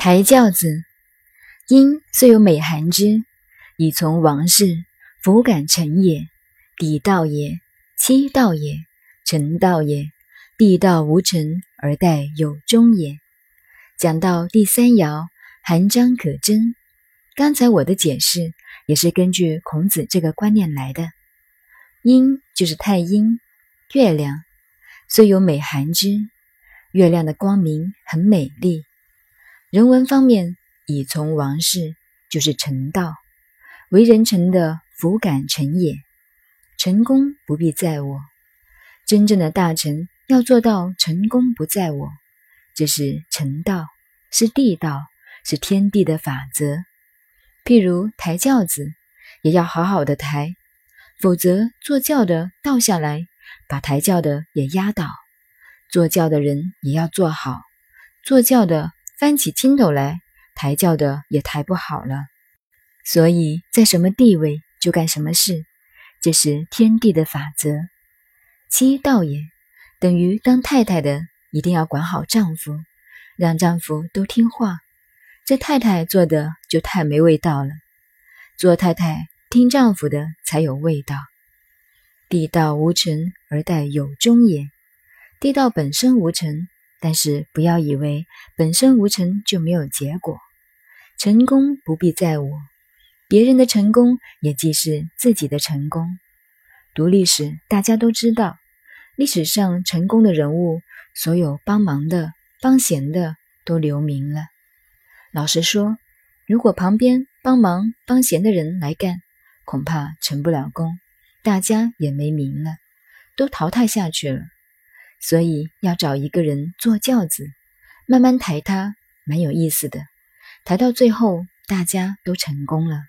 抬轿子，因虽有美含之，以从王事，弗敢臣也。底道也，妻道也，臣道也。地道无臣而待有终也。讲到第三爻，含章可贞。刚才我的解释也是根据孔子这个观念来的。阴就是太阴，月亮，虽有美含之，月亮的光明很美丽。人文方面，以从王事就是成道，为人臣的福感成也。成功不必在我，真正的大臣要做到成功不在我，这是成道，是地道，是天地的法则。譬如抬轿子，也要好好的抬，否则坐轿的倒下来，把抬轿的也压倒；坐轿的人也要坐好，坐轿的。翻起筋斗来，抬轿的也抬不好了。所以在什么地位就干什么事，这是天地的法则。妻道也，等于当太太的一定要管好丈夫，让丈夫都听话。这太太做的就太没味道了。做太太听丈夫的才有味道。地道无成而待有终也。地道本身无成。但是不要以为本身无成就没有结果，成功不必在我，别人的成功也即是自己的成功。读历史，大家都知道，历史上成功的人物，所有帮忙的、帮闲的都留名了。老实说，如果旁边帮忙帮闲的人来干，恐怕成不了功，大家也没名了，都淘汰下去了。所以要找一个人坐轿子，慢慢抬他，蛮有意思的。抬到最后，大家都成功了。